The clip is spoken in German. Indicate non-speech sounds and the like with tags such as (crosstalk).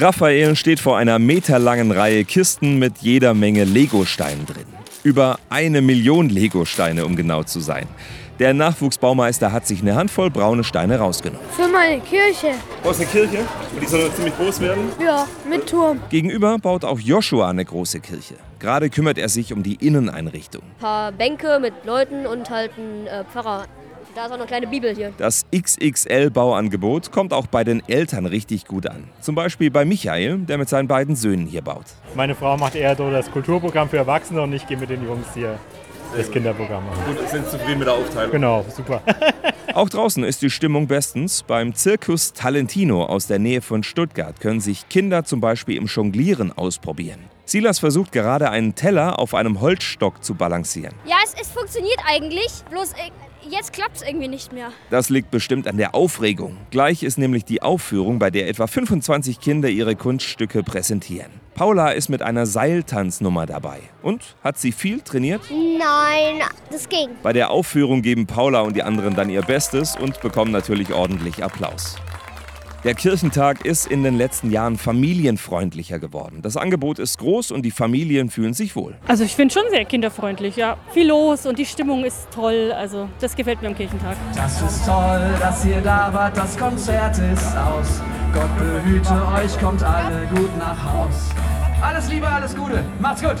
Raphael steht vor einer meterlangen Reihe Kisten mit jeder Menge Legosteinen drin. Über eine Million Legosteine, um genau zu sein. Der Nachwuchsbaumeister hat sich eine Handvoll braune Steine rausgenommen. Für meine Kirche. Aus der Kirche? Und die soll ziemlich groß werden? Ja, mit Turm. Gegenüber baut auch Joshua eine große Kirche. Gerade kümmert er sich um die Inneneinrichtung. Ein paar Bänke mit Leuten und halt ein äh, Pfarrer. Da ist auch eine kleine Bibel hier. Das XXL-Bauangebot kommt auch bei den Eltern richtig gut an. Zum Beispiel bei Michael, der mit seinen beiden Söhnen hier baut. Meine Frau macht eher so das Kulturprogramm für Erwachsene und ich gehe mit den Jungs hier das Kinderprogramm machen. Und sind zufrieden mit der Aufteilung. Genau, super. (laughs) Auch draußen ist die Stimmung bestens. Beim Circus Talentino aus der Nähe von Stuttgart können sich Kinder zum Beispiel im Jonglieren ausprobieren. Silas versucht gerade einen Teller auf einem Holzstock zu balancieren. Ja, es, es funktioniert eigentlich, bloß äh, jetzt klappt es irgendwie nicht mehr. Das liegt bestimmt an der Aufregung. Gleich ist nämlich die Aufführung, bei der etwa 25 Kinder ihre Kunststücke präsentieren. Paula ist mit einer Seiltanznummer dabei. Und hat sie viel trainiert? Nein, das ging. Bei der Aufführung geben Paula und die anderen dann ihr Bestes und bekommen natürlich ordentlich Applaus. Der Kirchentag ist in den letzten Jahren familienfreundlicher geworden. Das Angebot ist groß und die Familien fühlen sich wohl. Also ich finde schon sehr kinderfreundlich, ja. Viel los und die Stimmung ist toll. Also das gefällt mir am Kirchentag. Das ist toll, dass ihr da wart, das Konzert ist aus. Gott behüte euch, kommt alle gut nach Haus. Alles Liebe, alles Gute, macht's gut.